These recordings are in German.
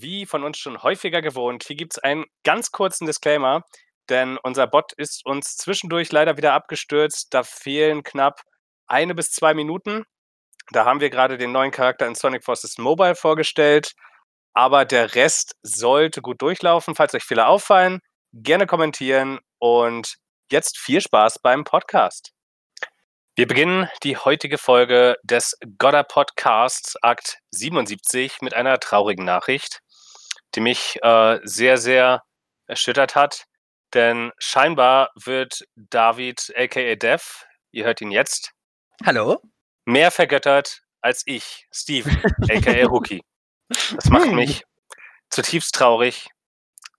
wie von uns schon häufiger gewohnt, hier gibt es einen ganz kurzen Disclaimer, denn unser Bot ist uns zwischendurch leider wieder abgestürzt. Da fehlen knapp eine bis zwei Minuten. Da haben wir gerade den neuen Charakter in Sonic Forces Mobile vorgestellt. Aber der Rest sollte gut durchlaufen. Falls euch Fehler auffallen, gerne kommentieren und jetzt viel Spaß beim Podcast. Wir beginnen die heutige Folge des Godder Podcasts Akt 77 mit einer traurigen Nachricht, die mich äh, sehr, sehr erschüttert hat. Denn scheinbar wird David, aka Dev, ihr hört ihn jetzt, Hallo? mehr vergöttert als ich, Steven, aka Rookie. Das macht mich zutiefst traurig.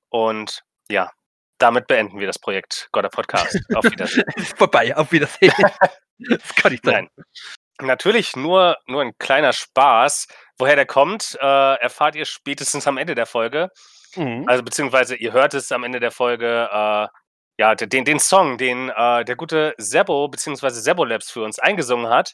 Und ja, damit beenden wir das Projekt Godder Podcast. Auf Wiedersehen. Vorbei, auf Wiedersehen. das kann ich sagen. Nein. Natürlich nur, nur ein kleiner Spaß. Woher der kommt, äh, erfahrt ihr spätestens am Ende der Folge. Mhm. Also beziehungsweise ihr hört es am Ende der Folge, äh, ja, de- den, den Song, den äh, der gute Sebo beziehungsweise Sebo Labs für uns eingesungen hat.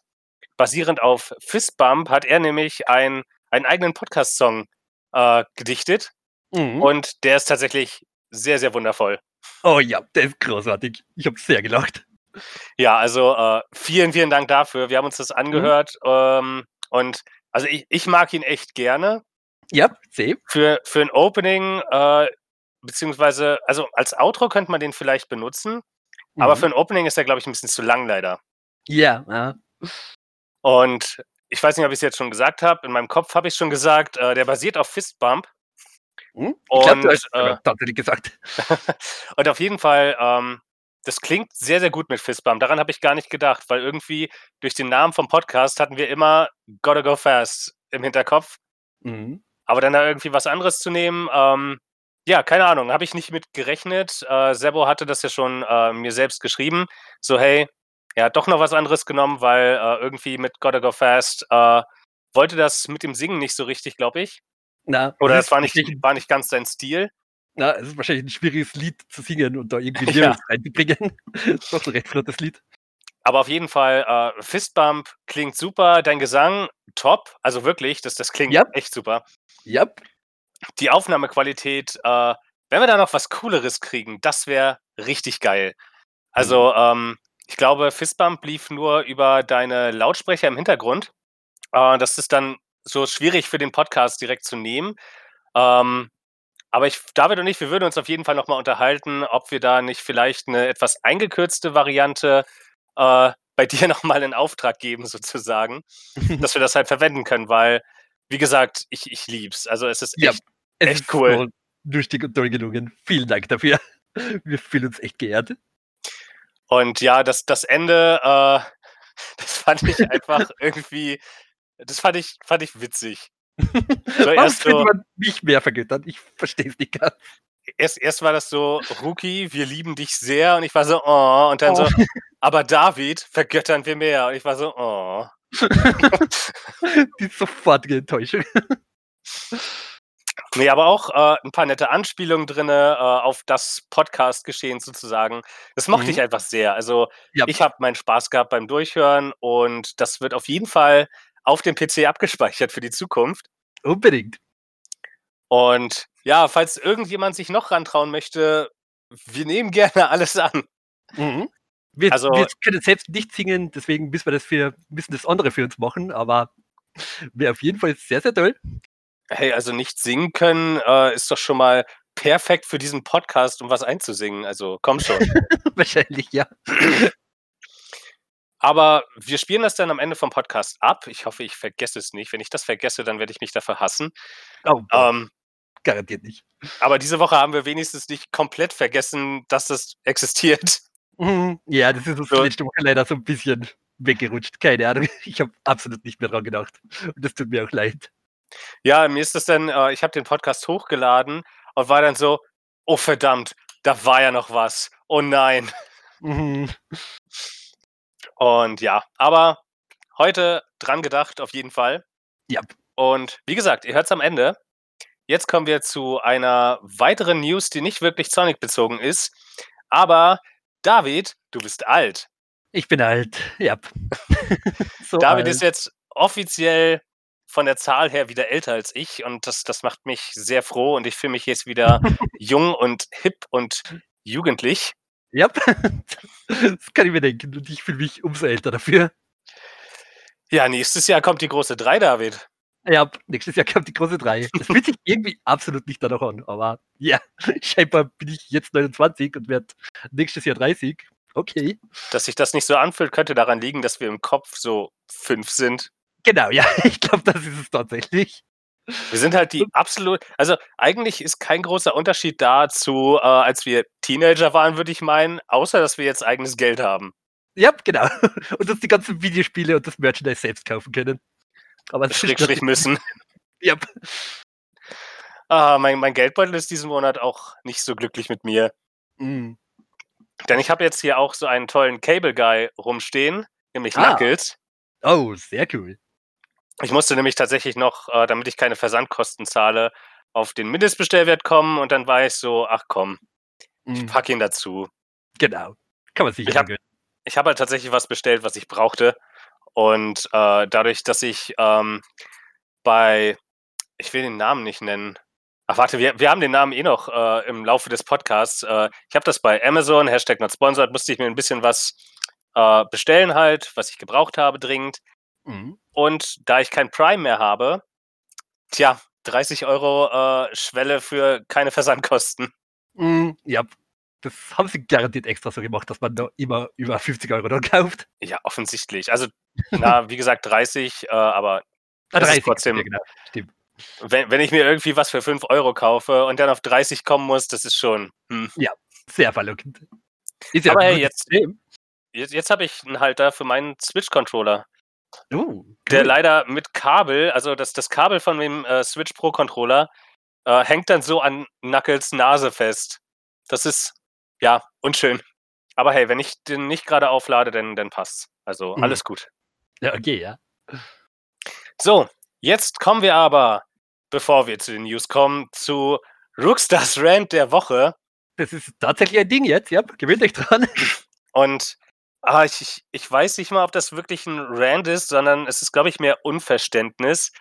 Basierend auf Fistbump hat er nämlich ein, einen eigenen Podcast-Song äh, gedichtet. Mhm. Und der ist tatsächlich sehr, sehr wundervoll. oh ja, der ist großartig. Ich habe sehr gelacht. Ja, also äh, vielen, vielen Dank dafür. Wir haben uns das Mhm. angehört. Ähm, und also ich, ich mag ihn echt gerne. Ja, seh. Für, für ein Opening, äh, beziehungsweise, also als Outro könnte man den vielleicht benutzen, aber Mhm. für ein Opening ist er, glaube ich, ein bisschen zu lang leider. Ja, ja. Und ich weiß nicht, ob ich es jetzt schon gesagt habe. In meinem Kopf habe ich schon gesagt, äh, der basiert auf Fistbump. Hm? Ich glaube, du Und, hast äh, tatsächlich gesagt. und auf jeden Fall, ähm, das klingt sehr, sehr gut mit Fistbump. Daran habe ich gar nicht gedacht, weil irgendwie durch den Namen vom Podcast hatten wir immer Gotta Go Fast im Hinterkopf. Mhm. Aber dann da irgendwie was anderes zu nehmen, ähm, ja, keine Ahnung, habe ich nicht mit gerechnet. Äh, Sebo hatte das ja schon äh, mir selbst geschrieben. So, hey, er hat doch noch was anderes genommen, weil äh, irgendwie mit Gotta Go Fast äh, wollte das mit dem Singen nicht so richtig, glaube ich. Na, Oder es das war nicht, war nicht ganz sein Stil. Na, es ist wahrscheinlich ein schwieriges Lied zu singen und da irgendwie Ja. Lyrics reinzubringen. Das ist doch ein recht flottes Lied. Aber auf jeden Fall, äh, Fistbump klingt super, dein Gesang top, also wirklich, das, das klingt Ja. echt super. Ja, die Aufnahmequalität, äh, wenn wir da noch was Cooleres kriegen, das wäre richtig geil. Also, ähm, ich glaube, Fistbump lief nur über deine Lautsprecher im Hintergrund. Äh, das ist dann so schwierig für den Podcast direkt zu nehmen. Ähm, aber ich, David und ich, wir würden uns auf jeden Fall nochmal unterhalten, ob wir da nicht vielleicht eine etwas eingekürzte Variante äh, bei dir nochmal in Auftrag geben, sozusagen, dass wir das halt verwenden können, weil, wie gesagt, ich, ich lieb's. Also es ist Ja. echt es Echt ist cool. lustig und toll gelungen. Vielen Dank dafür. Wir fühlen uns echt geehrt. Und ja, das, das Ende, äh, das fand ich einfach irgendwie, das fand ich, fand ich witzig. So Warum erst, könnte so, man mich mehr vergöttern? Ich verstehe es nicht ganz. erst, erst war das so, Rookie, wir lieben dich sehr. Und ich war so, oh. Und dann Oh. so, aber David, vergöttern wir mehr. Und ich war so, oh. Die sofortige Enttäuschung. Nee, aber auch äh, ein paar nette Anspielungen drin äh, auf das Podcast-Geschehen sozusagen. Das mochte Mhm. ich einfach sehr. Also Ja. ich habe meinen Spaß gehabt beim Durchhören und das wird auf jeden Fall auf dem PC abgespeichert für die Zukunft. Unbedingt. Und ja, falls irgendjemand sich noch rantrauen möchte, wir nehmen gerne alles an. Mhm. Wir, Also- wir können selbst nicht singen, deswegen müssen wir das für, müssen das andere für uns machen, aber wäre auf jeden Fall sehr, sehr toll. Hey, also nicht singen können äh, ist doch schon mal perfekt für diesen Podcast, um was einzusingen. Also komm schon. Wahrscheinlich, ja. Aber wir spielen das dann am Ende vom Podcast ab. Ich hoffe, ich vergesse es nicht. Wenn ich das vergesse, dann werde ich mich dafür hassen. Oh, Ähm, garantiert nicht. aber diese Woche haben wir wenigstens nicht komplett vergessen, dass das existiert. Mhm. Ja, das ist uns So. letzte Woche leider so ein bisschen weggerutscht. Keine Ahnung. Ich habe absolut nicht mehr dran gedacht. Und das tut mir auch leid. Ja, mir ist das dann, äh, ich habe den Podcast hochgeladen und war dann so, oh verdammt, da war ja noch was. Oh nein. Mhm. Und ja, aber heute dran gedacht, auf jeden Fall. Ja. Und wie gesagt, ihr hört es am Ende. Jetzt kommen wir zu einer weiteren News, die nicht wirklich Sonic bezogen ist. Aber David, du bist alt. Ich bin alt. Ja. so David alt. ist jetzt offiziell von der Zahl her wieder älter als ich und das, das macht mich sehr froh und ich fühle mich jetzt wieder jung und hip und jugendlich. Ja, das kann ich mir denken und ich fühle mich umso älter dafür. Ja, nächstes Jahr kommt die große 3, David. Ja, nächstes Jahr kommt die große 3. Das fühlt sich irgendwie absolut nicht danach an, aber ja, scheinbar bin ich jetzt 29 und werde nächstes Jahr 30. Okay. Dass sich das nicht so anfühlt, könnte daran liegen, dass wir im Kopf so fünf sind. Genau, ja, ich glaube, das ist es tatsächlich. Wir sind halt die absolut, also eigentlich ist kein großer Unterschied dazu, äh, als wir Teenager waren, würde ich meinen, außer dass wir jetzt eigenes Geld haben. Ja, genau. Und uns die ganzen Videospiele und das Merchandise selbst kaufen können. Aber Schrägstrich müssen. Ja. Ah, mein, mein Geldbeutel ist diesen Monat auch nicht so glücklich mit mir. Mm. Denn ich habe jetzt hier auch so einen tollen Cable Guy rumstehen, nämlich Ah. Knuckles. Oh, sehr cool. Ich musste nämlich tatsächlich noch, äh, damit ich keine Versandkosten zahle, auf den Mindestbestellwert kommen und dann war ich so, ach komm, ich Mm. pack ihn dazu. Genau. Kann man sich Ich hab- habe halt tatsächlich was bestellt, was ich brauchte. Und äh, dadurch, dass ich ähm, bei, ich will den Namen nicht nennen. Ach warte, wir, wir haben den Namen eh noch äh, im Laufe des Podcasts. Äh, ich habe das bei Amazon, Hashtag not sponsored, musste ich mir ein bisschen was äh, bestellen halt, was ich gebraucht habe dringend. Mm. Und da ich kein Prime mehr habe, tja, 30 Euro äh, Schwelle für keine Versandkosten. Mm, ja, das haben sie garantiert extra so gemacht, dass man da immer über 50 Euro dann kauft. Ja, offensichtlich. Also, na, wie gesagt, 30, äh, aber Ah, Das ist 30, trotzdem- ja, genau. Stimmt. wenn, wenn ich mir irgendwie was für 5 Euro kaufe und dann auf 30 kommen muss, das ist schon. Hm. Sehr verlockend. Ist ja Aber hey, jetzt-. Jetzt, jetzt habe ich einen Halter für meinen Switch-Controller, Der cool. leider mit Kabel, also das, das Kabel von dem äh, Switch Pro-Controller, äh, hängt dann so an Knuckles Nase fest. Das ist, ja, unschön. Aber hey, wenn ich den nicht gerade auflade, dann, dann passt's. Also Mhm. alles gut. Ja, okay, ja. So, jetzt kommen wir aber, bevor wir zu den News kommen, zu Rookstars Rant der Woche. Das ist tatsächlich ein Ding jetzt, ja. Gewöhnt euch dran. Und ah, ich, ich, ich weiß nicht mal, ob das wirklich ein Rant ist, sondern es ist, glaube ich, mehr Unverständnis.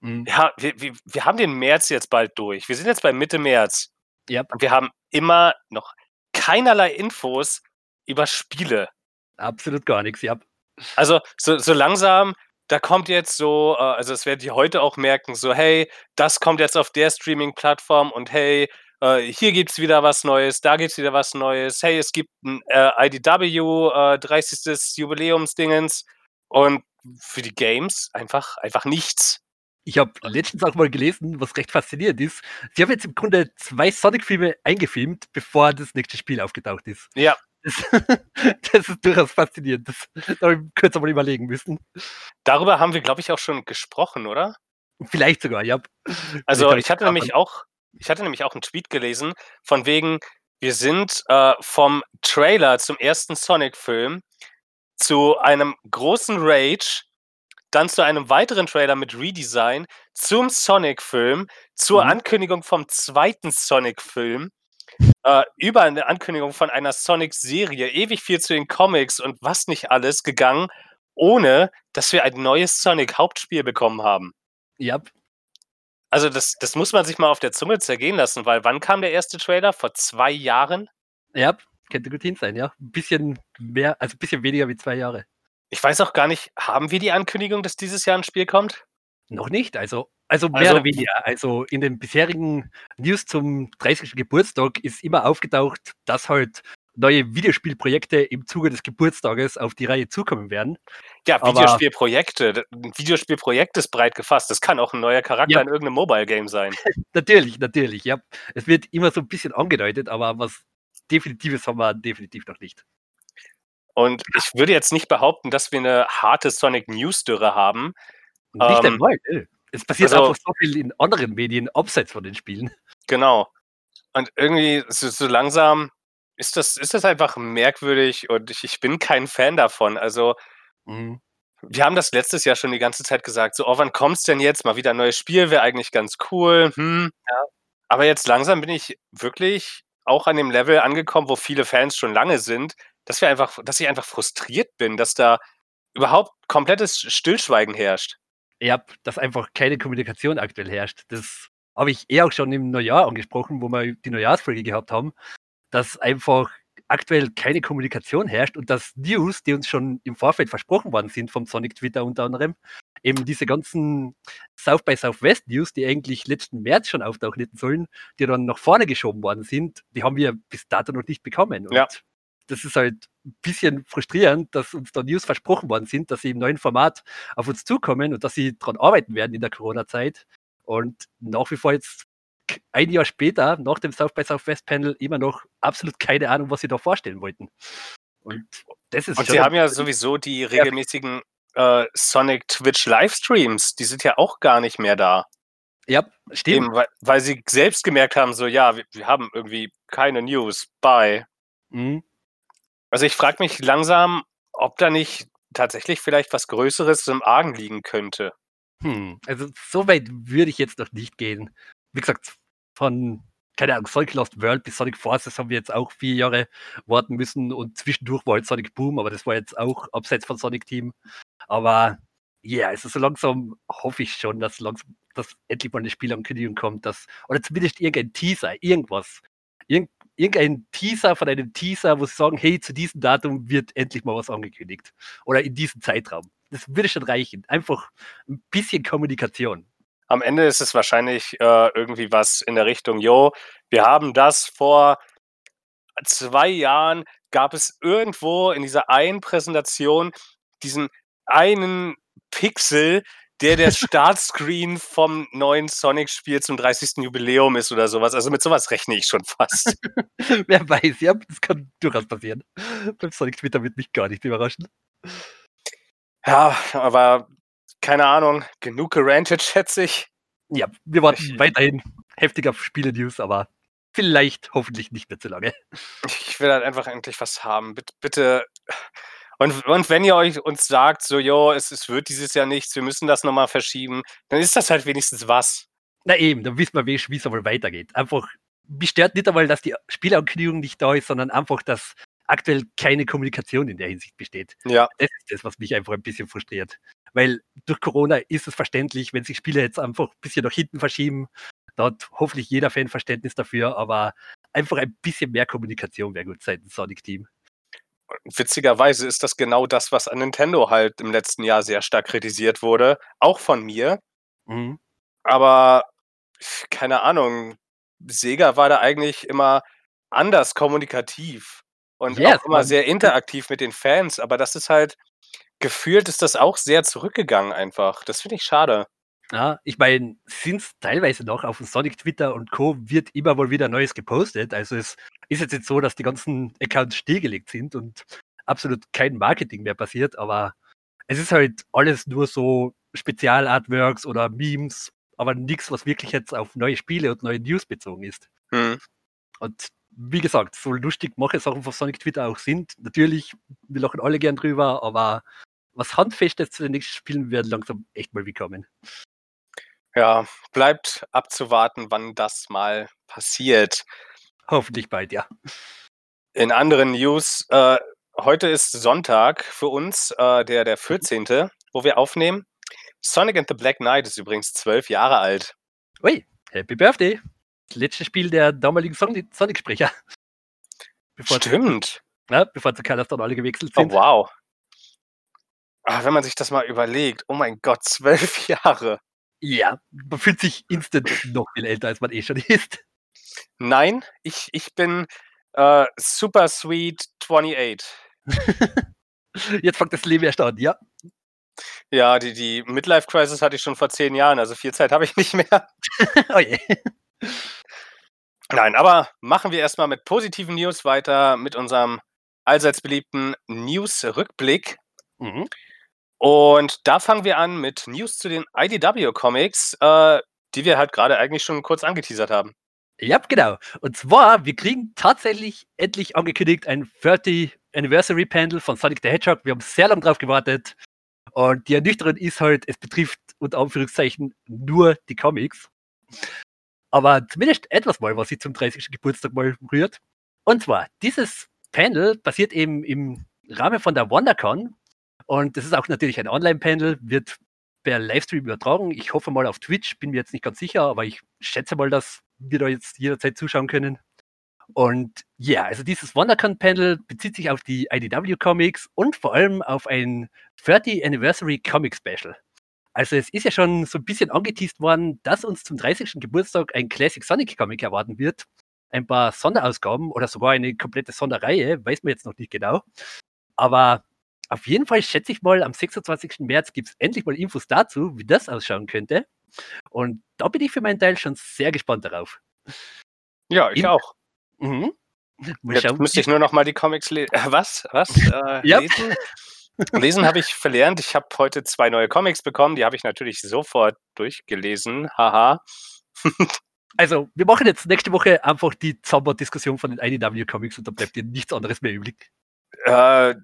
Mm, Ja, wir, wir, wir haben den März jetzt bald durch. Wir sind jetzt bei Mitte März. Ja, Und wir haben immer noch keinerlei Infos über Spiele. absolut gar nichts, ja. Also so, so langsam, da kommt jetzt so, äh, also das werdet ihr heute auch merken, so hey, das kommt jetzt auf der Streaming-Plattform und hey, äh, hier gibt's wieder was Neues, da gibt's wieder was Neues, hey, es gibt ein äh, IDW, äh, 30. Jubiläumsdingens und für die Games einfach, einfach nichts. Ich habe letztens auch mal gelesen, was recht faszinierend ist. Sie haben jetzt im Grunde zwei Sonic-Filme eingefilmt, bevor das nächste Spiel aufgetaucht ist. Ja. Das, das ist durchaus faszinierend. Das, da habe ich kurz einmal überlegen müssen. Darüber haben wir, glaube ich, auch schon gesprochen, oder? Vielleicht sogar, ja. Also ich hatte nämlich auch, ich hatte nämlich auch einen Tweet gelesen, von wegen, wir sind äh, vom Trailer zum ersten Sonic-Film zu einem großen Rage, dann zu einem weiteren Trailer mit Redesign, zum Sonic-Film, zur Mhm. Ankündigung vom zweiten Sonic-Film, äh, über eine Ankündigung von einer Sonic-Serie, ewig viel zu den Comics und was nicht alles gegangen, ohne dass wir ein neues Sonic-Hauptspiel bekommen haben. Ja, Also das, das muss man sich mal auf der Zunge zergehen lassen, weil wann kam der erste Trailer? Vor zwei Jahren? ja, könnte gut hin sein, ja. Ein bisschen mehr, also ein bisschen weniger wie zwei Jahre. Ich weiß auch gar nicht, haben wir die Ankündigung, dass dieses Jahr ein Spiel kommt? Noch nicht, also, also mehr Also- oder weniger. Also in den bisherigen News zum 30. Geburtstag ist immer aufgetaucht, dass halt neue Videospielprojekte im Zuge des Geburtstages auf die Reihe zukommen werden. Ja, Videospielprojekte. Ein Videospielprojekt ist breit gefasst. Das kann auch ein neuer Charakter Ja. in irgendeinem Mobile-Game sein. Natürlich, natürlich, ja. Es wird immer so ein bisschen angedeutet, aber was Definitives haben wir definitiv noch nicht. Und ich würde jetzt nicht behaupten, dass wir eine harte Sonic News-Dürre haben. Nicht Ähm, einmal. ne. Es passiert also- einfach so viel in anderen Medien abseits von den Spielen. Genau. Und irgendwie so, so langsam ist das, ist das einfach merkwürdig und ich, ich bin kein Fan davon. Also Mhm. wir haben das letztes Jahr schon die ganze Zeit gesagt, so, oh, wann kommt's denn jetzt? Mal wieder ein neues Spiel, wäre eigentlich ganz cool. Hm. Aber jetzt langsam bin ich wirklich auch an dem Level angekommen, wo viele Fans schon lange sind, dass wir einfach, dass ich einfach frustriert bin, dass da überhaupt komplettes Stillschweigen herrscht. Ja, dass einfach keine Kommunikation aktuell herrscht. Das habe ich eher auch schon im Neujahr angesprochen, wo wir die Neujahrsfolge gehabt haben, dass einfach aktuell keine Kommunikation herrscht und dass News, die uns schon im Vorfeld versprochen worden sind vom Sonic Twitter unter anderem, eben diese ganzen South by Southwest News, die eigentlich letzten März schon auftauchen hätten sollen, die dann nach vorne geschoben worden sind, die haben wir bis dato noch nicht bekommen. Und Ja. das ist halt ein bisschen frustrierend, dass uns da News versprochen worden sind, dass sie im neuen Format auf uns zukommen und dass sie daran arbeiten werden in der Corona-Zeit. Und nach wie vor jetzt ein Jahr später, nach dem South by Southwest Panel, immer noch absolut keine Ahnung, was sie da vorstellen wollten. Und das ist Und sie haben ja sowieso die regelmäßigen äh, Sonic Twitch Livestreams, die sind ja auch gar nicht mehr da. Ja, stimmt. Eben, weil, weil sie selbst gemerkt haben, so ja, wir, wir haben irgendwie keine News. Bye. Mhm. Also ich frage mich langsam, ob da nicht tatsächlich vielleicht was Größeres im Argen liegen könnte. Hm, also so weit würde ich jetzt noch nicht gehen. Wie gesagt, von, keine Ahnung, Sonic Lost World bis Sonic Forces haben wir jetzt auch vier Jahre warten müssen und zwischendurch war halt Sonic Boom, aber das war jetzt auch abseits von Sonic Team. Aber ja, also so langsam hoffe ich schon, dass langsam, dass endlich mal eine Spielankündigung kommt, dass, oder zumindest irgendein Teaser, irgendwas. Irgend, irgendein Teaser von einem Teaser, wo sie sagen, hey, zu diesem Datum wird endlich mal was angekündigt. Oder in diesem Zeitraum. Das würde schon reichen. Einfach ein bisschen Kommunikation. Am Ende ist es wahrscheinlich äh, irgendwie was in der Richtung, jo, wir haben das vor zwei Jahren, gab es irgendwo in dieser einen Präsentation diesen einen Pixel, der der Startscreen vom neuen Sonic-Spiel zum 30. Jubiläum ist oder sowas. Also mit sowas rechne ich schon fast. Wer weiß, ja, das kann durchaus passieren. Beim Sonic Twitter wird mich gar nicht überraschen. ja, aber keine Ahnung, genug gerantet, schätze ich. Ja, wir warten Ich- weiterhin heftig auf Spiele-News, aber vielleicht hoffentlich nicht mehr zu lange. Ich will halt einfach endlich was haben. Bitte, bitte. Und, und wenn ihr euch uns sagt, so, jo, es, es wird dieses Jahr nichts, wir müssen das nochmal verschieben, dann ist das halt wenigstens was. Na eben, dann wissen wir, wie es einmal weitergeht. Einfach, mich stört nicht einmal, dass die Spielankündigung nicht da ist, sondern einfach, dass aktuell keine Kommunikation in der Hinsicht besteht. Ja. Das ist das, was mich einfach ein bisschen frustriert. Weil durch Corona ist es verständlich, wenn sich Spiele jetzt einfach ein bisschen nach hinten verschieben. Da hat hoffentlich jeder Fan Verständnis dafür, aber einfach ein bisschen mehr Kommunikation wäre gut seitens Sonic Team. Witzigerweise ist das genau das, was an Nintendo halt im letzten Jahr sehr stark kritisiert wurde. Auch von mir. Mhm. Aber keine Ahnung, Sega war da eigentlich immer anders kommunikativ und Ja, auch immer man- sehr interaktiv mit den Fans. Aber das ist halt, gefühlt ist das auch sehr zurückgegangen einfach. Das finde ich schade. Ja, ich meine, sind teilweise noch auf dem Sonic Twitter und Co. wird immer wohl wieder Neues gepostet. Also es ist jetzt nicht so, dass die ganzen Accounts stillgelegt sind und absolut kein Marketing mehr passiert, aber es ist halt alles nur so Spezialartworks oder Memes, aber nichts, was wirklich jetzt auf neue Spiele und neue News bezogen ist. Hm. Und wie gesagt, so lustig mache Sachen von Sonic Twitter auch sind. Natürlich, wir lachen alle gern drüber, aber was Handfestes zu den nächsten Spielen wird langsam echt mal wie kommen. Ja, bleibt abzuwarten, wann das mal passiert. Hoffentlich bald, ja. In anderen News, äh, heute ist Sonntag für uns, äh, der, der 14., wo wir aufnehmen. Sonic and the Black Knight ist übrigens zwölf Jahre alt. Ui, Happy Birthday. Letzte Spiel der damaligen Sonic- Sonic-Sprecher. Stimmt. ja, bevor zu Colors dann alle gewechselt Oh, sind. wow. Ah, wenn man sich das mal überlegt, oh mein Gott, zwölf Jahre. Ja, man fühlt sich instant noch viel älter, als man eh schon ist. Nein, ich, ich bin äh, Super Sweet 28. Jetzt fängt das Leben erst an, ja. Ja, die, die Midlife Crisis hatte ich schon vor zehn Jahren, also viel Zeit habe ich nicht mehr. oh je. Nein, aber machen wir erstmal mit positiven News weiter, mit unserem allseits beliebten News-Rückblick. Mhm. Und da fangen wir an mit News zu den IDW-Comics, äh, die wir halt gerade eigentlich schon kurz angeteasert haben. Ja, genau. Und zwar, wir kriegen tatsächlich endlich angekündigt ein 30 Anniversary Panel von Sonic the Hedgehog. Wir haben sehr lange drauf gewartet. Und die Ernüchterung ist halt, es betrifft unter Anführungszeichen nur die Comics. Aber zumindest etwas mal, was sich zum 30. Geburtstag mal rührt. Und zwar, dieses Panel passiert eben im Rahmen von der WonderCon. Und das ist auch natürlich ein Online-Panel, wird per Livestream übertragen. Ich hoffe mal auf Twitch, bin mir jetzt nicht ganz sicher, aber ich schätze mal, dass wir da jetzt jederzeit zuschauen können. Und ja, also dieses WonderCon-Panel bezieht sich auf die IDW Comics und vor allem auf ein 30 Anniversary Comic Special. Also es ist ja schon so ein bisschen angeteased worden, dass uns zum 30. Geburtstag ein Classic Sonic Comic erwarten wird. Ein paar Sonderausgaben oder sogar eine komplette Sonderreihe, weiß man jetzt noch nicht genau. Aber auf jeden Fall schätze ich mal, am 26. März gibt es endlich mal Infos dazu, wie das ausschauen könnte. Und da bin ich für meinen Teil schon sehr gespannt darauf. Ja, ich In auch. Mhm. Jetzt müsste ich nur noch mal die Comics lesen. Was? Was? Äh, yep. Lesen? Lesen habe ich verlernt. Ich habe heute zwei neue Comics bekommen. Die habe ich natürlich sofort durchgelesen. Haha. also, wir machen jetzt nächste Woche einfach die Zauber-Diskussion von den IDW-Comics und da bleibt dir nichts anderes mehr übrig. Äh,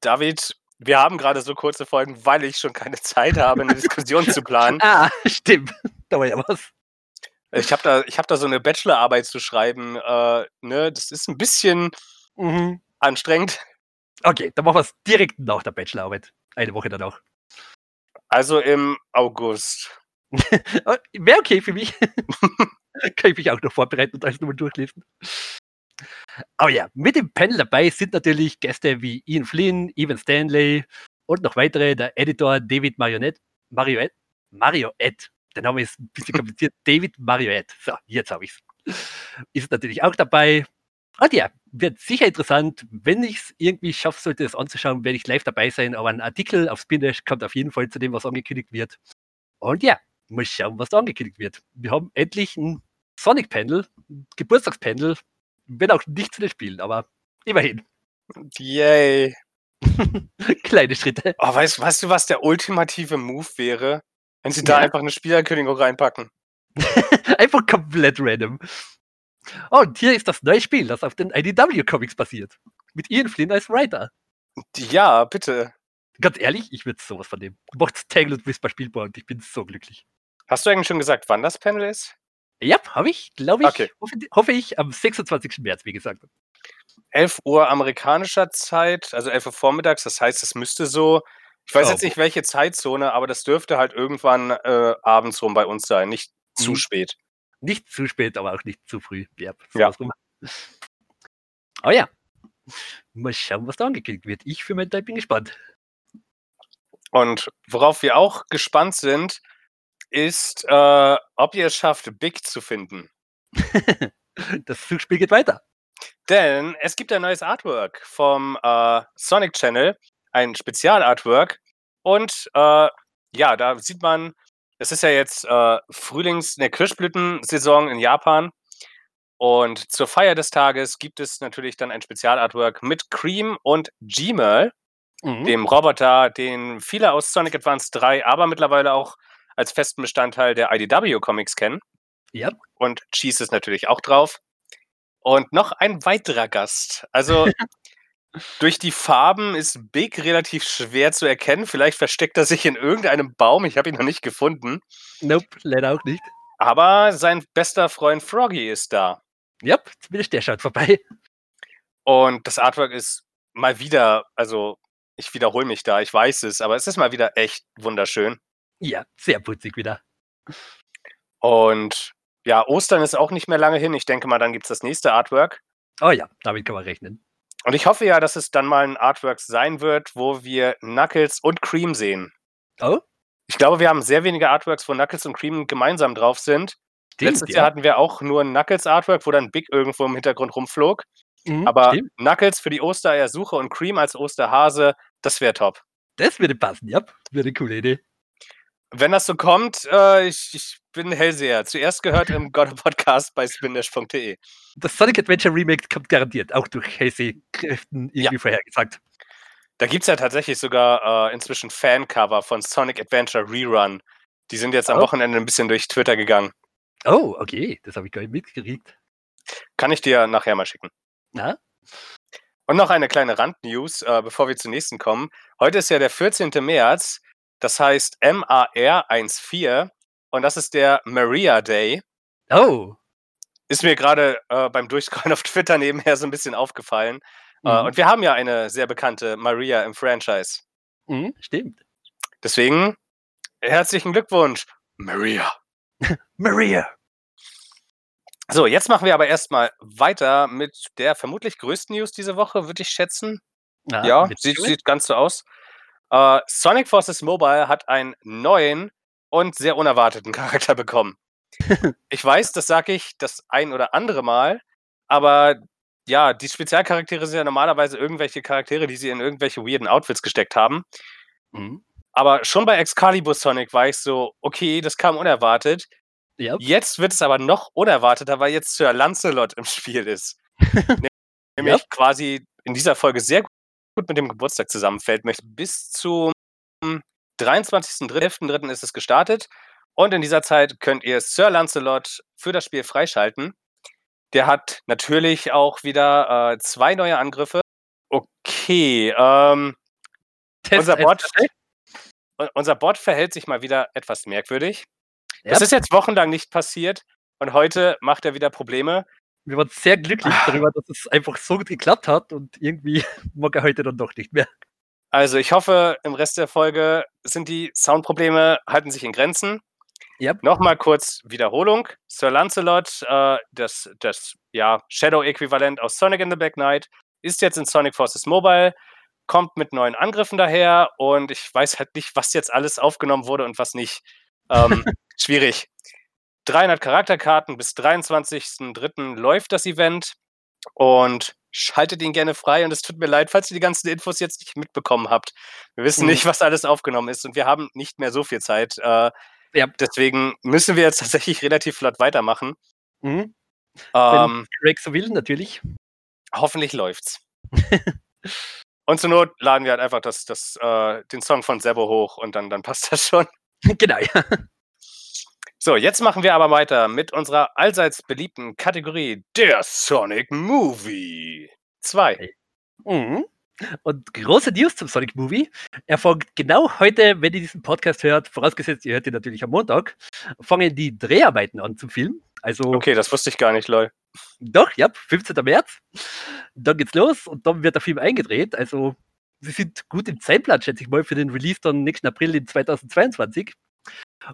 David, wir haben gerade so kurze Folgen, weil ich schon keine Zeit habe, eine Diskussion zu planen. Ah, stimmt. Da war ja was. Ich habe da, hab da so eine Bachelorarbeit zu schreiben. Äh, ne? Das ist ein bisschen mhm. anstrengend. Okay, dann machen wir es direkt nach der Bachelorarbeit. Eine Woche danach. Also im August. Wäre okay für mich. Kann ich mich auch noch vorbereiten und alles nochmal durchlesen. Aber ja, mit dem Panel dabei sind natürlich Gäste wie Ian Flynn, Evan Stanley und noch weitere, der Editor David Marionette. Marionette? Marionette der Name ist ein bisschen kompliziert, David Marioette. So, jetzt habe ich es. Ist natürlich auch dabei. Und ja, wird sicher interessant. Wenn ich es irgendwie schaffen sollte, das anzuschauen, werde ich live dabei sein. Aber ein Artikel auf Spindash kommt auf jeden Fall zu dem, was angekündigt wird. Und ja, mal schauen, was da angekündigt wird. Wir haben endlich ein Sonic-Panel, Geburtstagspanel, wenn auch nicht zu den Spielen, aber immerhin. Yay. Kleine Schritte. Oh, weißt, weißt du, was der ultimative Move wäre? Wenn sie da ja. einfach eine Spielankündigung reinpacken. einfach komplett random. Oh, und hier ist das neue Spiel, das auf den IDW-Comics basiert. Mit Ian Flynn als Writer. Ja, bitte. Ganz ehrlich, ich würde sowas von dem. Macht's Tangled Whisper spielbar und ich bin so glücklich. Hast du eigentlich schon gesagt, wann das Panel ist? Ja, habe ich, glaube ich. Okay. Hoffe, hoffe, ich am 26. März, wie gesagt. 11 Uhr amerikanischer Zeit, also 11 Uhr vormittags. Das heißt, es müsste so ich weiß jetzt nicht, welche Zeitzone, aber das dürfte halt irgendwann äh, abends rum bei uns sein, nicht mhm. zu spät. Nicht zu spät, aber auch nicht zu früh. Ja. ja. Aber ja, mal schauen, was da angekündigt wird. Ich für meinen Teil bin gespannt. Und worauf wir auch gespannt sind, ist, äh, ob ihr es schafft, Big zu finden. das Zugspiel geht weiter. Denn es gibt ein neues Artwork vom äh, Sonic Channel ein Spezialartwork. Und äh, ja, da sieht man, es ist ja jetzt äh, Frühlings-, ne, Kirschblütensaison in Japan. Und zur Feier des Tages gibt es natürlich dann ein Spezialartwork mit Cream und Gmail, mhm. dem Roboter, den viele aus Sonic Advance 3, aber mittlerweile auch als festen Bestandteil der IDW Comics kennen. Ja. Und Cheese ist natürlich auch drauf. Und noch ein weiterer Gast. Also Durch die Farben ist Big relativ schwer zu erkennen. Vielleicht versteckt er sich in irgendeinem Baum. Ich habe ihn noch nicht gefunden. Nope, leider auch nicht. Aber sein bester Freund Froggy ist da. Ja, yep, zumindest der schaut vorbei. Und das Artwork ist mal wieder, also ich wiederhole mich da, ich weiß es, aber es ist mal wieder echt wunderschön. Ja, sehr putzig wieder. Und ja, Ostern ist auch nicht mehr lange hin. Ich denke mal, dann gibt es das nächste Artwork. Oh ja, damit kann man rechnen. Und ich hoffe ja, dass es dann mal ein Artwork sein wird, wo wir Knuckles und Cream sehen. Oh? Ich glaube, wir haben sehr wenige Artworks, wo Knuckles und Cream gemeinsam drauf sind. Stimmt, Letztes ja. Jahr hatten wir auch nur ein Knuckles-Artwork, wo dann Big irgendwo im Hintergrund rumflog. Mhm, Aber stimmt. Knuckles für die Ostereiersuche und Cream als Osterhase, das wäre top. Das würde passen, ja. Wäre eine coole Idee. Wenn das so kommt, äh, ich, ich bin Hellseher. Zuerst gehört im God Podcast bei spindash.de. Das Sonic Adventure Remake kommt garantiert, auch durch Hellseh-Kräften irgendwie ja. vorhergesagt. Da gibt es ja tatsächlich sogar äh, inzwischen Fancover von Sonic Adventure Rerun. Die sind jetzt am oh. Wochenende ein bisschen durch Twitter gegangen. Oh, okay. Das habe ich gar nicht mitgekriegt. Kann ich dir nachher mal schicken. Na? Und noch eine kleine Randnews, äh, bevor wir zum nächsten kommen. Heute ist ja der 14. März. Das heißt MAR14 und das ist der Maria Day. Oh. Ist mir gerade äh, beim Durchscrollen auf Twitter nebenher so ein bisschen aufgefallen. Äh, mhm. Äh, und wir haben ja eine sehr bekannte Maria im Franchise. Mhm, stimmt. Deswegen Herzlichen Glückwunsch, Maria. Maria. So, jetzt machen wir aber erstmal weiter mit der vermutlich größten News diese Woche, würde ich schätzen. Ah, Ja, sieht, sieht ganz so aus. Äh, Sonic Forces Mobile hat einen neuen und sehr unerwarteten Charakter bekommen. ich weiß, das sage ich das ein oder andere Mal, aber ja, die Spezialcharaktere sind ja normalerweise irgendwelche Charaktere, die sie in irgendwelche weirden Outfits gesteckt haben. Mhm. Aber schon bei Excalibur Sonic war ich so, okay, das kam unerwartet. Ja. Jetzt wird es aber noch unerwarteter, weil jetzt Sir Lancelot im Spiel ist. Nämlich quasi in dieser Folge sehr gut mit dem Geburtstag zusammenfällt. Möchte bis zum 23.11.3. ist es gestartet. Und in dieser Zeit könnt ihr Sir Lancelot für das Spiel freischalten. Der hat natürlich auch wieder äh, zwei neue Angriffe. Okay, ähm, unser Bot, unser Bot verhält sich mal wieder etwas merkwürdig. Das ist jetzt wochenlang nicht passiert und heute macht er wieder Probleme. Wir waren sehr glücklich Ah. darüber, dass es einfach so gut geklappt hat und irgendwie mag er heute dann doch nicht mehr. Also ich hoffe, im Rest der Folge sind die Soundprobleme, halten sich in Grenzen. Ja. Nochmal kurz Wiederholung. Sir Lancelot, äh, das, das ja, Shadow-Äquivalent aus Sonic in the Black Knight, ist jetzt in Sonic Forces Mobile, kommt mit neuen Angriffen daher und ich weiß halt nicht, was jetzt alles aufgenommen wurde und was nicht. Ähm, schwierig. 300 Charakterkarten bis 23.03. läuft das Event und schaltet ihn gerne frei. Und es tut mir leid, falls ihr die ganzen Infos jetzt nicht mitbekommen habt. Wir wissen Mhm. nicht, was alles aufgenommen ist und wir haben nicht mehr so viel Zeit. Äh, Ja. Deswegen müssen wir jetzt tatsächlich relativ flott weitermachen. Mhm. Ähm, Greg so will, natürlich. hoffentlich läuft's. und zur Not laden wir halt einfach das, das, äh, den Song von Sebo hoch und dann, dann passt das schon. genau, ja. So, jetzt machen wir aber weiter mit unserer allseits beliebten Kategorie der Sonic Movie 2. Mhm. Und große News zum Sonic Movie. Er folgt genau heute, wenn ihr diesen Podcast hört, vorausgesetzt, ihr hört ihn natürlich am Montag, fangen die Dreharbeiten an zum Film. Also Okay, das wusste ich gar nicht, lol. Doch, ja, 15. März. Dann geht's los und dann wird der Film eingedreht. Also, sie sind gut im Zeitplan, schätze ich mal, für den Release dann nächsten April in 2022.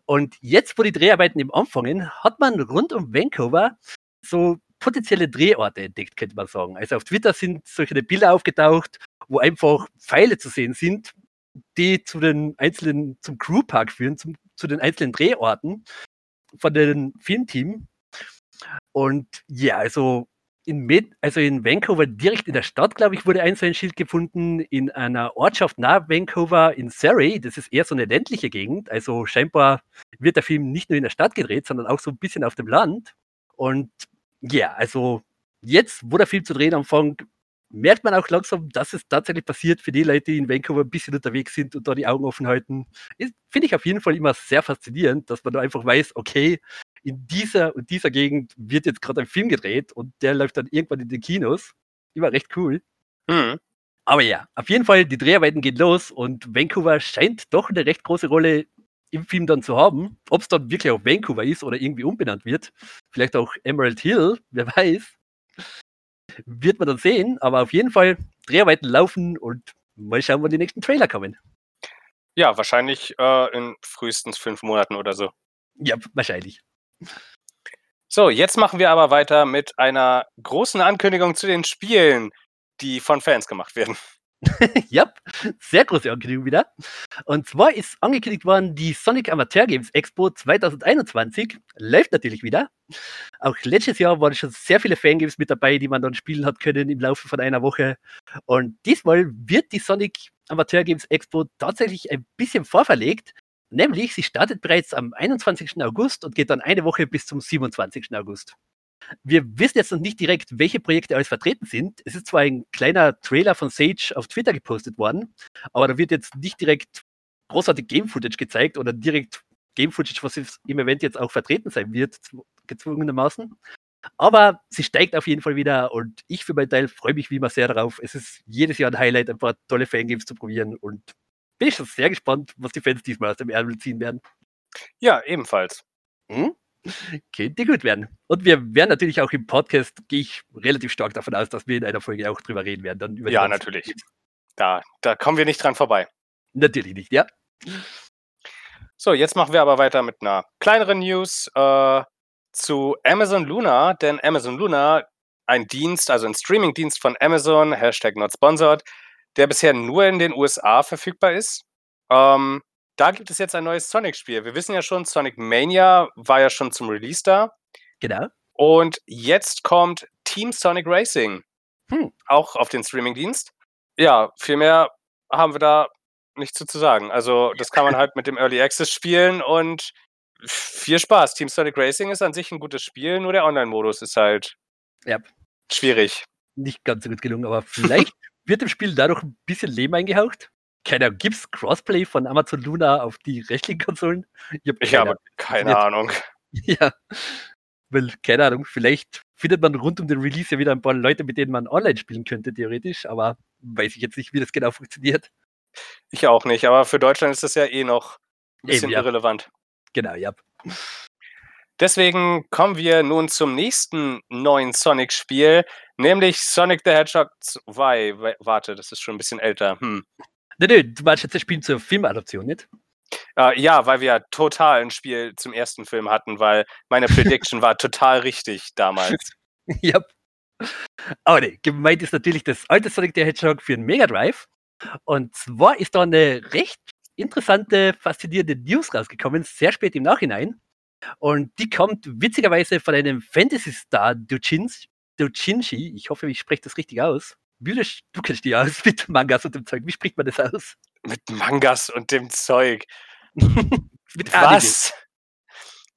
Und jetzt, wo die Dreharbeiten eben anfangen, hat man rund um Vancouver so potenzielle Drehorte entdeckt, könnte man sagen. Also auf Twitter sind solche Bilder aufgetaucht, wo einfach Pfeile zu sehen sind, die zu den einzelnen, zum Crewpark führen, zum, zu den einzelnen Drehorten von dem Filmteam. Und ja, also in, Med also in Vancouver, direkt in der Stadt, glaube ich, wurde ein so ein Schild gefunden. In einer Ortschaft nahe Vancouver in Surrey. Das ist eher so eine ländliche Gegend. Also scheinbar wird der Film nicht nur in der Stadt gedreht, sondern auch so ein bisschen auf dem Land. Und ja, also jetzt, wo der Film zu drehen anfängt, merkt man auch langsam, dass es tatsächlich passiert für die Leute, die in Vancouver ein bisschen unterwegs sind und da die Augen offen halten. Finde ich auf jeden Fall immer sehr faszinierend, dass man da einfach weiß, okay, in dieser und dieser Gegend wird jetzt gerade ein Film gedreht und der läuft dann irgendwann in den Kinos. Immer recht cool. Hm. Aber ja, auf jeden Fall, die Dreharbeiten gehen los und Vancouver scheint doch eine recht große Rolle im Film dann zu haben. Ob es dann wirklich auch Vancouver ist oder irgendwie umbenannt wird. Vielleicht auch Emerald Hill, wer weiß. Wird man dann sehen, aber auf jeden Fall Dreharbeiten laufen und mal schauen, wann die nächsten Trailer kommen. Ja, wahrscheinlich äh, in frühestens fünf Monaten oder so. Ja, wahrscheinlich. So, jetzt machen wir aber weiter mit einer großen Ankündigung zu den Spielen, die von Fans gemacht werden. ja, sehr große Ankündigung wieder. Und zwar ist angekündigt worden, die Sonic Amateur Games Expo 2021 läuft natürlich wieder. Auch letztes Jahr waren schon sehr viele Fangames mit dabei, die man dann spielen hat können im Laufe von einer Woche. Und diesmal wird die Sonic Amateur Games Expo tatsächlich ein bisschen vorverlegt. Nämlich, sie startet bereits am 21. August und geht dann eine Woche bis zum 27. August. Wir wissen jetzt noch nicht direkt, welche Projekte alles vertreten sind. Es ist zwar ein kleiner Trailer von Sage auf Twitter gepostet worden, aber da wird jetzt nicht direkt großartig Game-Footage gezeigt oder direkt Game-Footage, was im Event jetzt auch vertreten sein wird, gezwungenermaßen. Aber sie steigt auf jeden Fall wieder und ich für meinen Teil freue mich wie immer sehr darauf. Es ist jedes Jahr ein Highlight, ein paar tolle Fangames zu probieren und bin ich schon sehr gespannt, was die Fans diesmal aus dem Ärmel ziehen werden. Ja, ebenfalls. Hm? Könnte gut werden. Und wir werden natürlich auch im Podcast, gehe ich relativ stark davon aus, dass wir in einer Folge auch drüber reden werden. Dann über Ja, natürlich. Da, da kommen wir nicht dran vorbei. Natürlich nicht, ja. So, jetzt machen wir aber weiter mit einer kleineren News äh, zu Amazon Luna, denn Amazon Luna, ein Dienst, also ein Streaming-Dienst von Amazon, Hashtag not sponsored, der bisher nur in den USA verfügbar ist. Ähm, da gibt es jetzt ein neues Sonic-Spiel. Wir wissen ja schon, Sonic Mania war ja schon zum Release da. Genau. Und jetzt kommt Team Sonic Racing. Hm. Auch auf den Streaming-Dienst. Ja, viel mehr haben wir da nichts zu sagen. Also, das kann man halt mit dem Early Access spielen und viel Spaß. Team Sonic Racing ist an sich ein gutes Spiel, nur der Online-Modus ist halt Ja. schwierig. Nicht ganz so gut gelungen, aber vielleicht wird dem Spiel dadurch ein bisschen Leben eingehaucht. Keine Ahnung, gibt es Crossplay von Amazon Luna auf die rechtlichen Konsolen? Ich, hab Ich keine habe keine. Ahnung. Ja. Weil, keine Ahnung, vielleicht findet man rund um den Release ja wieder ein paar Leute, mit denen man online spielen könnte, theoretisch, aber weiß ich jetzt nicht, wie das genau funktioniert. Ich auch nicht, aber für Deutschland ist das ja eh noch ein bisschen Eben, ja. irrelevant. Genau, ja. Deswegen kommen wir nun zum nächsten neuen Sonic-Spiel, nämlich Sonic the Hedgehog 2. Wa- Warte, das ist schon ein bisschen älter. Hm. Nö, nö, du meinst jetzt das Spiel zur Filmadaption, nicht? Äh, ja, weil wir total ein Spiel zum ersten Film hatten, weil meine Prediction war total richtig damals. ja. Aber nee, gemeint ist natürlich das alte Sonic the Hedgehog für den Mega Drive. Und zwar ist da eine recht interessante, faszinierende News rausgekommen, sehr spät im Nachhinein. Und die kommt witzigerweise von einem Fantasy-Star. Doujinshi, ich hoffe, ich spreche das richtig aus. Bühlisch, du kennst die aus mit Mangas und dem Zeug. Wie spricht man das aus? Mit Mangas und dem Zeug. mit. Was?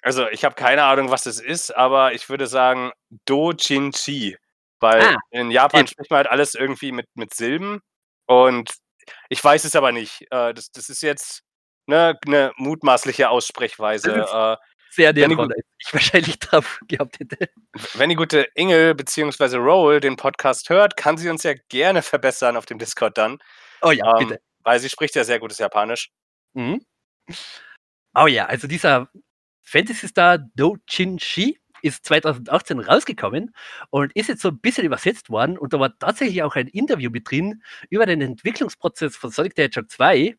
Also, ich habe keine Ahnung, was es ist, aber ich würde sagen Dojinshi. Weil Ah, in Japan spricht man halt alles irgendwie mit, mit Silben. Und ich weiß es aber nicht. Äh, das, das ist jetzt ne, eine mutmaßliche Aussprechweise. Sehr näher dran, als ich wahrscheinlich drauf gehabt hätte. wenn die gute Ingel bzw. Roll den Podcast hört, kann sie uns ja gerne verbessern auf dem Discord dann. Oh ja, Ähm, bitte. Weil sie spricht ja sehr gutes Japanisch. Mhm. Oh ja, also dieser Fantasy-Star Do Chin-Shi ist 2018 rausgekommen und ist jetzt so ein bisschen übersetzt worden und da war tatsächlich auch ein Interview mit drin über den Entwicklungsprozess von Sonic the Hedgehog 2,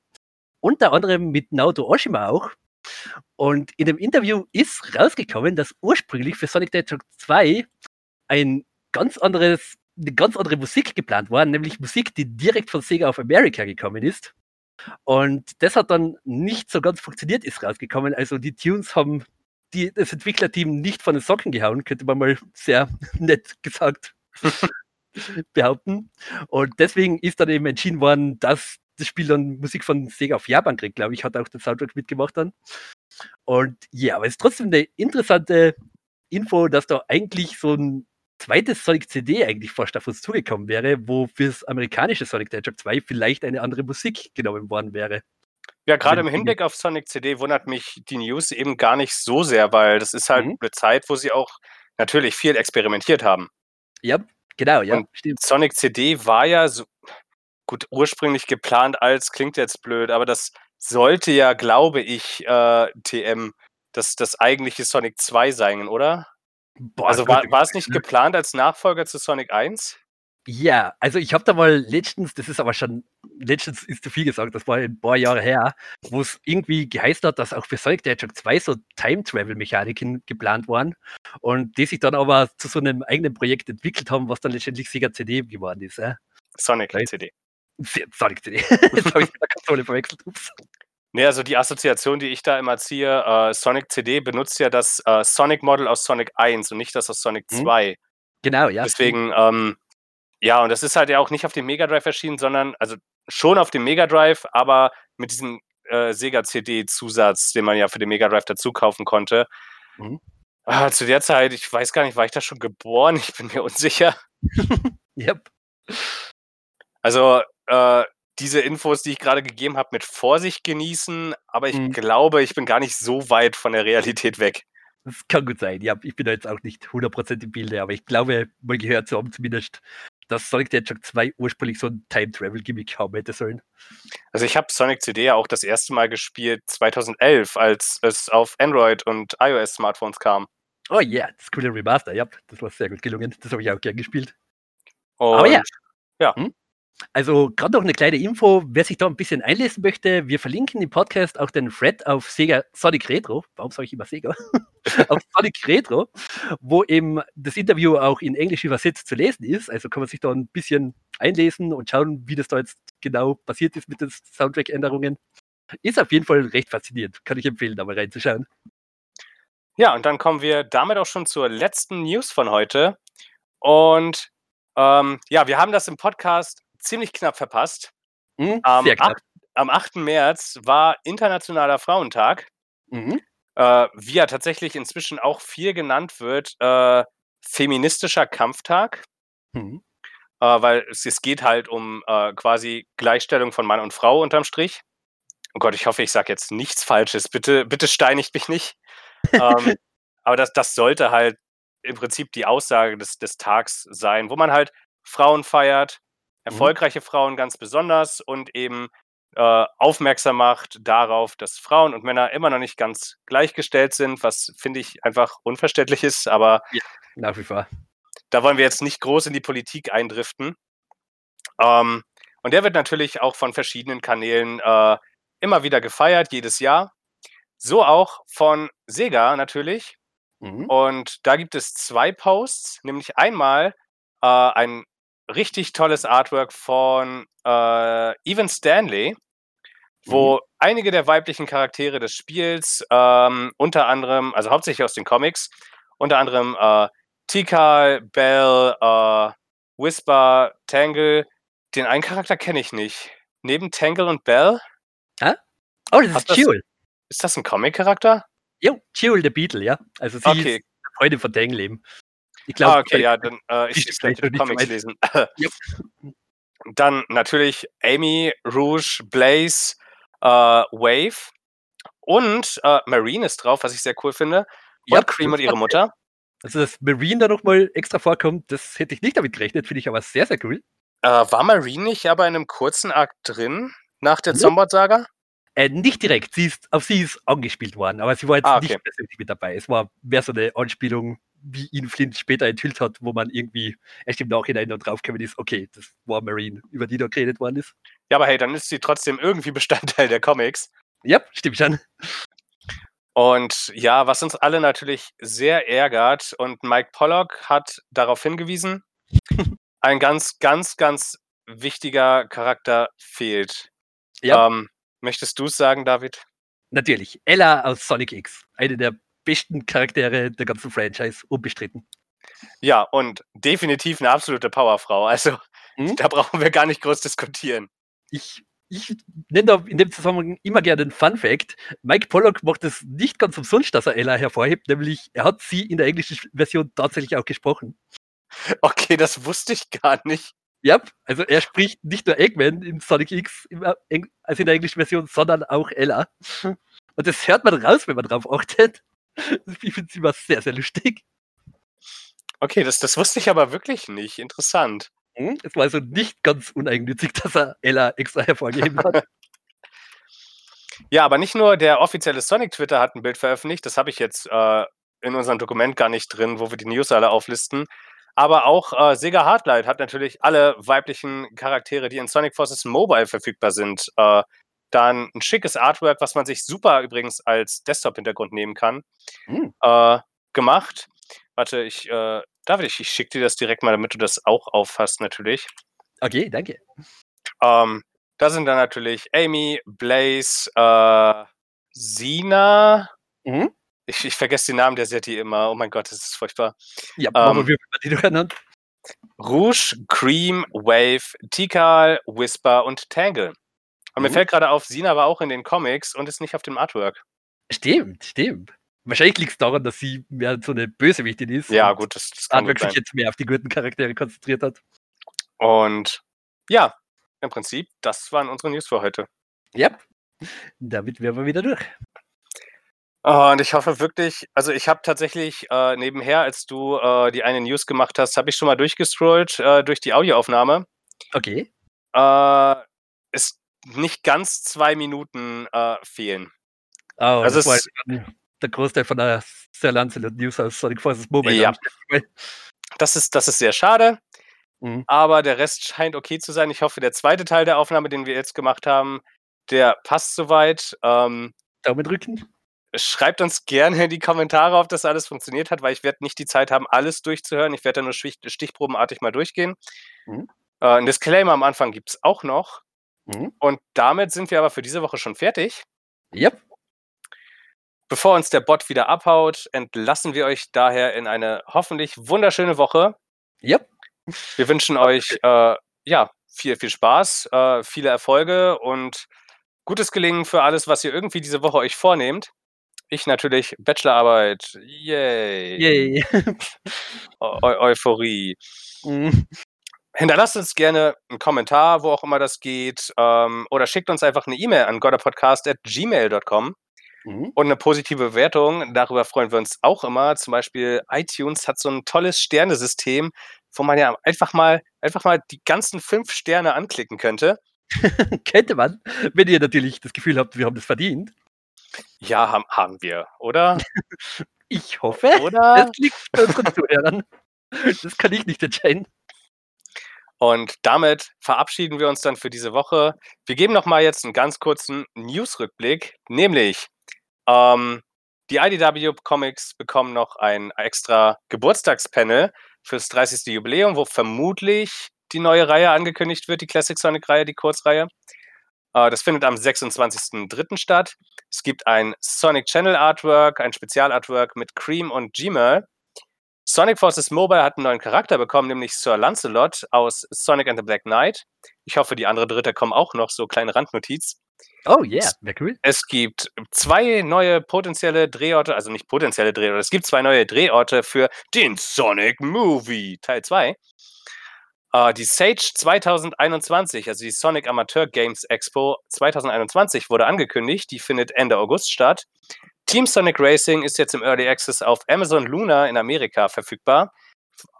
unter anderem mit Naoto Oshima auch. Und in dem Interview ist rausgekommen, dass ursprünglich für Sonic the Hedgehog 2 ein ganz anderes, eine ganz andere Musik geplant war, nämlich Musik, die direkt von Sega of America gekommen ist. Und das hat dann nicht so ganz funktioniert, ist rausgekommen. Also die Tunes haben die, das Entwicklerteam nicht von den Socken gehauen, könnte man mal sehr nett gesagt behaupten. Und deswegen ist dann eben entschieden worden, dass das Spiel dann Musik von Sega auf Japan kriegt, glaube ich, hat auch den Soundtrack mitgemacht dann. Und ja, aber es ist trotzdem eine interessante Info, dass da eigentlich so ein zweites Sonic CD eigentlich fast auf uns zugekommen wäre, wo fürs amerikanische Sonic the Hedgehog 2 vielleicht eine andere Musik genommen worden wäre. Ja, gerade im Wenn- Hinblick auf Sonic CD wundert mich die News eben gar nicht so sehr, weil das ist halt Mhm. eine Zeit, wo sie auch natürlich viel experimentiert haben. Ja, genau, ja, Und stimmt. Sonic CD war ja so gut ursprünglich geplant als, klingt jetzt blöd, aber das sollte ja, glaube ich, äh, TM das, das eigentliche Sonic 2 sein, oder? Boah, also war, war es nicht geplant als Nachfolger zu Sonic 1? Ja, also ich habe da mal letztens, das ist aber schon, letztens ist zu viel gesagt, das war ein paar Jahre her, wo es irgendwie geheißen hat, dass auch für Sonic the Hedgehog 2 so Time-Travel-Mechaniken geplant waren und die sich dann aber zu so einem eigenen Projekt entwickelt haben, was dann letztendlich Sega CD geworden ist. Ja? Sonic. CD. Sonic CD. Jetzt habe ich mit der Konsole verwechselt. Ups. Nee, also die Assoziation, die ich da immer ziehe, äh, Sonic CD benutzt ja das äh, Sonic Model aus Sonic 1 und nicht das aus Sonic Mhm. 2. Genau, ja. Deswegen, ähm, ja, und das ist halt ja auch nicht auf dem Mega Drive erschienen, sondern, also schon auf dem Mega Drive, aber mit diesem äh, Sega CD-Zusatz, den man ja für den Mega Drive dazu kaufen konnte. Mhm. Ah, zu der Zeit, ich weiß gar nicht, war ich da schon geboren? Ich bin mir unsicher. Yep. Also, äh, diese Infos, die ich gerade gegeben habe, mit Vorsicht genießen, aber ich Mhm. glaube, ich bin gar nicht so weit von der Realität weg. Das kann gut sein. Ja, ich bin da jetzt auch nicht 100% im Bilde, aber ich glaube, mal gehört zu haben zumindest, dass Sonic the Hedgehog 2 ursprünglich so ein Time-Travel-Gimmick haben hätte sollen. Also ich habe Sonic CD ja auch das erste Mal gespielt 2011, als es auf Android und iOS Smartphones kam. Oh ja, das coole Remaster, ja, das war sehr gut gelungen. Das habe ich auch gern gespielt. Und Aber ja. ja. Hm? Also gerade noch eine kleine Info, wer sich da ein bisschen einlesen möchte, wir verlinken im Podcast auch den Thread auf Sega Sonic Retro, warum sage ich immer Sega? auf Sonic Retro, wo eben das Interview auch in Englisch übersetzt zu lesen ist. Also kann man sich da ein bisschen einlesen und schauen, wie das da jetzt genau passiert ist mit den Soundtrack-Änderungen. Ist auf jeden Fall recht faszinierend. Kann ich empfehlen, da mal reinzuschauen. Ja, und dann kommen wir damit auch schon zur letzten News von heute. Und ähm, ja, wir haben das im Podcast ziemlich knapp verpasst. Mhm, Am, knapp. 8, am 8. März war Internationaler Frauentag, Mhm. äh, wie er tatsächlich inzwischen auch viel genannt wird, äh, feministischer Kampftag, Mhm. äh, weil es, es geht halt um äh, quasi Gleichstellung von Mann und Frau unterm Strich. Oh Gott, ich hoffe, ich sage jetzt nichts Falsches. Bitte, bitte steinigt mich nicht. ähm, aber das, das sollte halt im Prinzip die Aussage des, des Tags sein, wo man halt Frauen feiert, erfolgreiche Frauen ganz besonders und eben äh, aufmerksam macht darauf, dass Frauen und Männer immer noch nicht ganz gleichgestellt sind, was finde ich einfach unverständlich ist, aber Nach wie vor. da wollen wir jetzt nicht groß in die Politik eindriften. Ähm, und der wird natürlich auch von verschiedenen Kanälen äh, immer wieder gefeiert, jedes Jahr. So auch von Sega natürlich. Mhm. Und da gibt es zwei Posts, nämlich einmal äh, ein richtig tolles Artwork von äh, Evan Stanley, wo einige der weiblichen Charaktere des Spiels, ähm, unter anderem, also hauptsächlich aus den Comics, unter anderem äh, Tikal, Bell, äh, Whisper, Tangle, den einen Charakter kenne ich nicht. Neben Tangle und Bell, Oh, das ist Jewel. ist das ein Comic-Charakter? Jo, Jewel, der Beetle, ja. Also sie Okay. ist Freundin von Dangleben. Ich glaube, Ah, okay, ja, dann äh, ich, ich nicht Comics lesen. Yep. Dann natürlich Amy, Rouge, Blaze, äh, Wave und äh, Marine ist drauf, was ich sehr cool finde. Und Ja, Cream und ihre Mutter. Also, dass Marine da nochmal extra vorkommt, das hätte ich nicht damit gerechnet, finde ich aber sehr, sehr cool. Äh, war Marine nicht aber in einem kurzen Akt drin nach der Ja. Zombot-Saga? Äh, nicht direkt, sie ist, auf sie ist angespielt worden, aber sie war jetzt Ah, okay. nicht persönlich mit dabei. Es war mehr so eine Anspielung, wie ihn Flint später enthüllt hat, wo man irgendwie erst im Nachhinein noch draufgekommen ist, okay, das war Marine, über die da geredet worden ist. Ja, aber hey, dann ist sie trotzdem irgendwie Bestandteil der Comics. Ja, stimmt schon. Und ja, was uns alle natürlich sehr ärgert, und Mike Pollock hat darauf hingewiesen, ein ganz, ganz, ganz wichtiger Charakter fehlt. Ja. Ähm, möchtest du es sagen, David? Natürlich, Ella aus Sonic X, eine der besten Charaktere der ganzen Franchise, unbestritten. Ja, und definitiv eine absolute Powerfrau. Also, Mhm. da brauchen wir gar nicht groß diskutieren. Ich, ich nenne da in dem Zusammenhang immer gerne einen Fun Fact. Mike Pollock macht es nicht ganz umsonst, dass er Ella hervorhebt, nämlich er hat sie in der englischen Version tatsächlich auch gesprochen. Okay, das wusste ich gar nicht. Ja, also er spricht nicht nur Eggman in Sonic X, Eng- also in der englischen Version, sondern auch Ella. Und das hört man raus, wenn man drauf achtet. Ich finde es immer sehr, sehr lustig. Okay, das, das wusste ich aber wirklich nicht. Interessant. Hm? Es war also nicht ganz uneigennützig, dass er Ella extra hervorgeheben hat. Ja, aber nicht nur der offizielle Sonic-Twitter hat ein Bild veröffentlicht, das habe ich jetzt äh, in unserem Dokument gar nicht drin, wo wir die News alle auflisten. Aber auch äh, Sega Hardlight hat natürlich alle weiblichen Charaktere, die in Sonic Forces Mobile verfügbar sind, äh, dann ein schickes Artwork, was man sich super übrigens als Desktop-Hintergrund nehmen kann, Hm. äh, gemacht. Warte, ich, äh, David, ich, ich schicke dir das direkt mal, damit du das auch auffasst, natürlich. Okay, danke. Ähm, da sind dann natürlich Amy, Blaze, äh, Sina. Mhm. Ich, ich vergesse den Namen der Setti immer. Oh mein Gott, das ist furchtbar. Ja, Ähm, machen wir die durcheinander. Rouge, Cream, Wave, Tikal, Whisper und Tangle. Und mir Mhm. fällt gerade auf, Sina war auch in den Comics und ist nicht auf dem Artwork. Stimmt, stimmt. Wahrscheinlich liegt es daran, dass sie mehr so eine Bösewichtin ist. Ja, gut, das, das kann Artwork sich jetzt mehr auf die guten Charaktere konzentriert hat. Und ja, im Prinzip, das waren unsere News für heute. Ja, damit wären wir wieder durch. Oh, und ich hoffe wirklich, also ich habe tatsächlich äh, nebenher, als du äh, die eine News gemacht hast, habe ich schon mal durchgescrollt äh, durch die Audioaufnahme. Okay. Äh, es nicht ganz zwei Minuten äh, fehlen. Oh, Also das dann der Großteil von der Sir Lancelot News aus Sonic Forces Mobile. Ja. Das ist, das ist sehr schade. Mhm. Aber der Rest scheint okay zu sein. Ich hoffe, der zweite Teil der Aufnahme, den wir jetzt gemacht haben, der passt soweit. Ähm, Daumen drücken. Schreibt uns gerne in die Kommentare, ob das alles funktioniert hat, weil ich werde nicht die Zeit haben, alles durchzuhören. Ich werde da nur stichprobenartig mal durchgehen. Mhm. Äh, ein Disclaimer am Anfang gibt es auch noch. Mhm. Und damit sind wir aber für diese Woche schon fertig. Yep. Bevor uns der Bot wieder abhaut, entlassen wir euch daher in eine hoffentlich wunderschöne Woche. Yep. Wir wünschen euch äh, ja viel, viel Spaß, äh, viele Erfolge und gutes Gelingen für alles, was ihr irgendwie diese Woche euch vornehmt. Ich natürlich Bachelorarbeit. Yay. Yay. Eu Euphorie. Mhm. Hinterlasst uns gerne einen Kommentar, wo auch immer das geht, ähm, oder schickt uns einfach eine E-Mail an godapodcast.gmail.com mhm. und eine positive Bewertung. Darüber freuen wir uns auch immer. Zum Beispiel iTunes hat so ein tolles Sternesystem, wo man ja einfach mal, einfach mal die ganzen fünf Sterne anklicken könnte. könnte man, wenn ihr natürlich das Gefühl habt, wir haben das verdient. Ja, haben, haben wir, oder? ich hoffe. Oder? Das liegt bei unseren Zuhörern. Das kann ich nicht entscheiden. Und damit verabschieden wir uns dann für diese Woche. Wir geben noch mal jetzt einen ganz kurzen News-Rückblick, nämlich ähm, die IDW Comics bekommen noch ein extra Geburtstagspanel fürs 30. Jubiläum, wo vermutlich die neue Reihe angekündigt wird, die Classic Sonic-Reihe, die Kurzreihe. Äh, das findet am 26.03. statt. Es gibt ein Sonic Channel Artwork, ein Spezialartwork mit Cream und Gmail. Sonic Forces Mobile hat einen neuen Charakter bekommen, nämlich Sir Lancelot aus Sonic and the Black Knight. Ich hoffe, die andere Dritte kommen auch noch, so kleine Randnotiz. Oh yeah, wäre cool. Es gibt zwei neue potenzielle Drehorte, also nicht potenzielle Drehorte, es gibt zwei neue Drehorte für den Sonic Movie Teil 2. Uh, die Sage 2021, also die Sonic Amateur Games Expo 2021 wurde angekündigt. Die findet Ende August statt. Team Sonic Racing ist jetzt im Early Access auf Amazon Luna in Amerika verfügbar.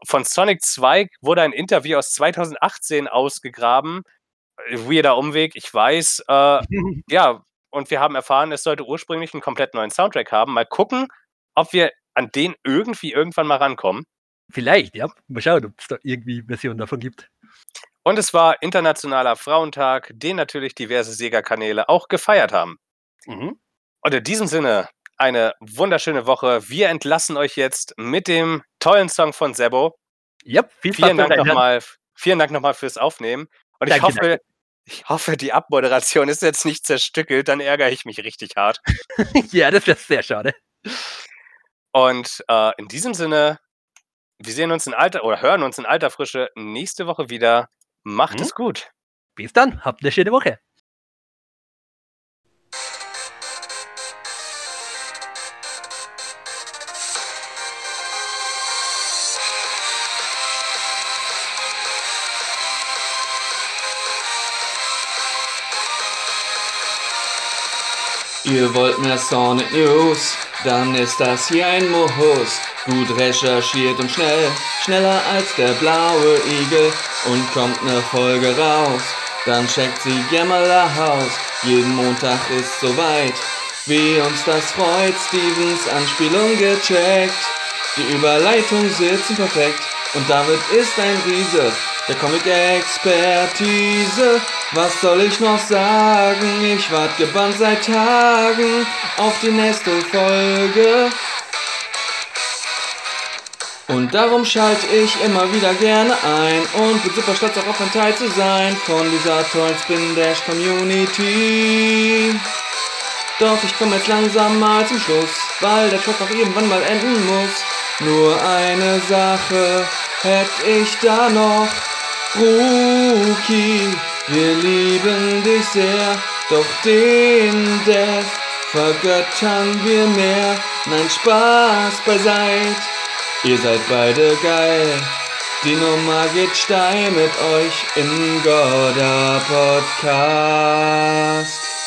Von Sonic 2 wurde ein Interview aus 2018 ausgegraben. Weirder Umweg, ich weiß. Äh, ja, und wir haben erfahren, es sollte ursprünglich einen komplett neuen Soundtrack haben. Mal gucken, ob wir an den irgendwie irgendwann mal rankommen. Vielleicht, ja. Mal schauen, ob es da irgendwie Versionen davon gibt. Und es war Internationaler Frauentag, den natürlich diverse Sega-Kanäle auch gefeiert haben. Mhm. Und in diesem Sinne, eine wunderschöne Woche. Wir entlassen euch jetzt mit dem tollen Song von Sebo. Ja, viel vielen Dank nochmal. Vielen Dank nochmal fürs Aufnehmen. Und danke, ich hoffe, danke. ich hoffe, die Abmoderation ist jetzt nicht zerstückelt, dann ärgere ich mich richtig hart. ja, das wäre sehr schade. Und äh, in diesem Sinne, wir sehen uns in alter oder hören uns in alter Frische nächste Woche wieder. Macht hm? es gut. Bis dann, habt eine schöne Woche. Ihr wollt mehr Sonic News? Dann ist das hier ein Muss. Gut recherchiert und schnell, schneller als der blaue Igel. Und kommt ne Folge raus, dann checkt sie Gemmeler Haus. Jeden Montag ist soweit, wie uns das freut. Stevens Anspielung gecheckt. Die Überleitung sitzen perfekt und David ist ein Riese der Comic-Expertise. Was soll ich noch sagen? Ich wart gebannt seit Tagen auf die nächste Folge. Und darum schalte ich immer wieder gerne ein und bin super stolz darauf, ein Teil zu sein von dieser tollen Spin Dash Community. Doch ich komme jetzt langsam mal zum Schluss, weil der Track auch irgendwann mal enden muss. Nur eine Sache hätte ich da noch. Rookie, wir lieben dich sehr, doch den Death vergöttern wir mehr. Nein, Spaß beiseit, ihr seid beide geil. Die Nummer geht steil mit euch im Godda Podcast.